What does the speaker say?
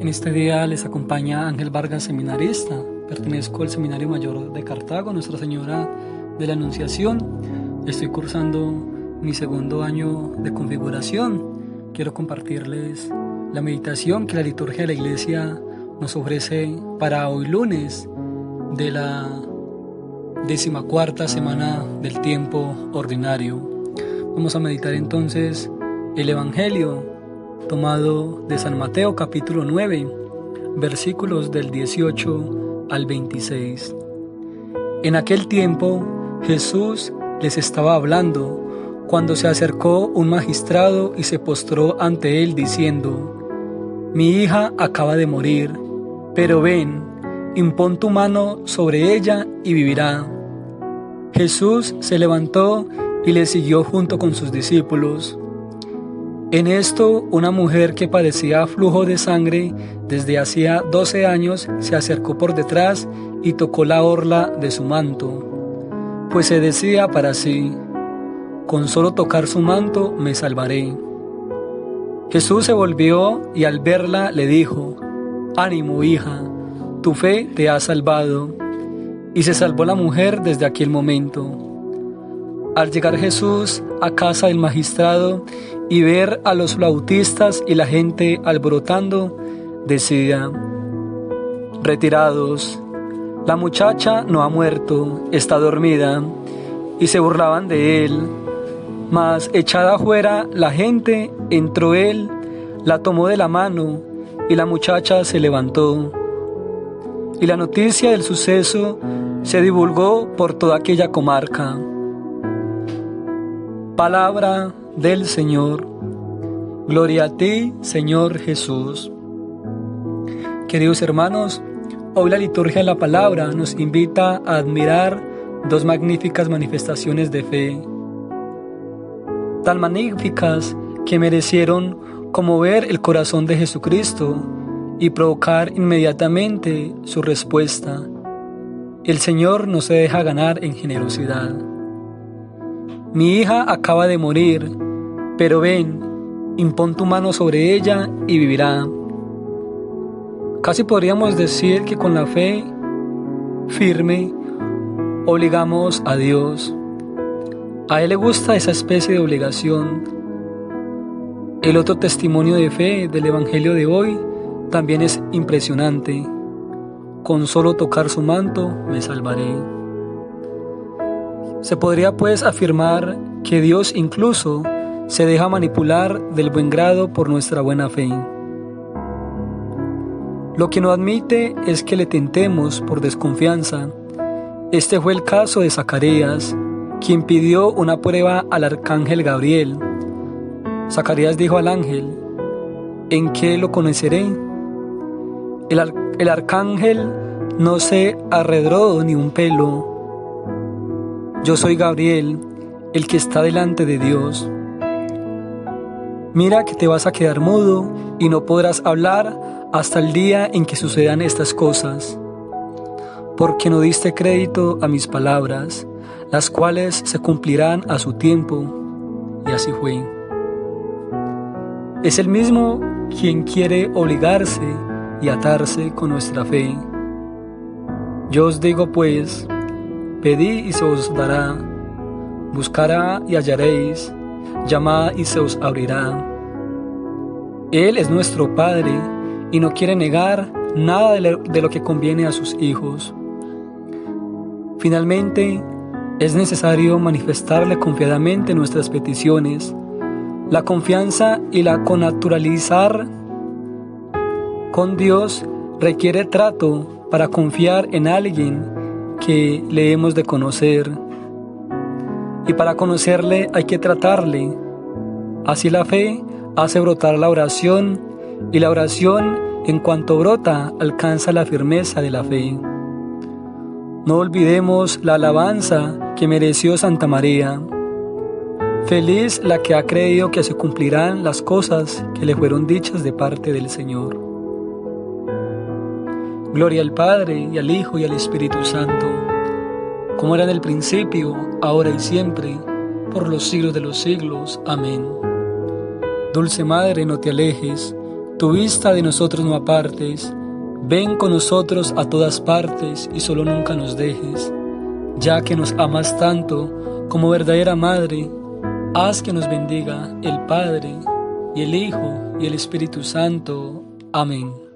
En este día les acompaña Ángel Vargas, seminarista. Pertenezco al Seminario Mayor de Cartago, Nuestra Señora de la Anunciación. Estoy cursando mi segundo año de configuración. Quiero compartirles la meditación que la liturgia de la Iglesia nos ofrece para hoy lunes de la decimacuarta semana del tiempo ordinario. Vamos a meditar entonces el Evangelio tomado de San Mateo capítulo 9, versículos del 18 al 26. En aquel tiempo Jesús les estaba hablando cuando se acercó un magistrado y se postró ante él diciendo, Mi hija acaba de morir, pero ven, impón tu mano sobre ella y vivirá. Jesús se levantó y le siguió junto con sus discípulos. En esto, una mujer que padecía flujo de sangre desde hacía 12 años se acercó por detrás y tocó la orla de su manto, pues se decía para sí, con solo tocar su manto me salvaré. Jesús se volvió y al verla le dijo, Ánimo hija, tu fe te ha salvado. Y se salvó la mujer desde aquel momento. Al llegar Jesús a casa del magistrado y ver a los flautistas y la gente alborotando, decía, retirados, la muchacha no ha muerto, está dormida, y se burlaban de él. Mas echada afuera la gente, entró él, la tomó de la mano, y la muchacha se levantó. Y la noticia del suceso se divulgó por toda aquella comarca. Palabra del Señor. Gloria a ti, Señor Jesús. Queridos hermanos, hoy la liturgia de la palabra nos invita a admirar dos magníficas manifestaciones de fe, tan magníficas que merecieron conmover el corazón de Jesucristo y provocar inmediatamente su respuesta. El Señor no se deja ganar en generosidad. Mi hija acaba de morir, pero ven, impón tu mano sobre ella y vivirá. Casi podríamos decir que con la fe firme obligamos a Dios. A Él le gusta esa especie de obligación. El otro testimonio de fe del Evangelio de hoy también es impresionante. Con solo tocar su manto me salvaré. Se podría pues afirmar que Dios incluso se deja manipular del buen grado por nuestra buena fe. Lo que no admite es que le tentemos por desconfianza. Este fue el caso de Zacarías, quien pidió una prueba al arcángel Gabriel. Zacarías dijo al ángel, ¿en qué lo conoceré? El, el arcángel no se arredró ni un pelo, yo soy Gabriel, el que está delante de Dios. Mira que te vas a quedar mudo y no podrás hablar hasta el día en que sucedan estas cosas, porque no diste crédito a mis palabras, las cuales se cumplirán a su tiempo. Y así fue. Es el mismo quien quiere obligarse y atarse con nuestra fe. Yo os digo pues, Pedid y se os dará, buscará y hallaréis, llamad y se os abrirá. Él es nuestro Padre y no quiere negar nada de lo que conviene a sus hijos. Finalmente, es necesario manifestarle confiadamente nuestras peticiones. La confianza y la connaturalizar con Dios requiere trato para confiar en alguien que le hemos de conocer. Y para conocerle hay que tratarle. Así la fe hace brotar la oración y la oración en cuanto brota alcanza la firmeza de la fe. No olvidemos la alabanza que mereció Santa María. Feliz la que ha creído que se cumplirán las cosas que le fueron dichas de parte del Señor. Gloria al Padre y al Hijo y al Espíritu Santo, como era en el principio, ahora y siempre, por los siglos de los siglos. Amén. Dulce Madre, no te alejes, Tu vista de nosotros no apartes, ven con nosotros a todas partes y solo nunca nos dejes. Ya que nos amas tanto como verdadera Madre, haz que nos bendiga el Padre, y el Hijo, y el Espíritu Santo. Amén.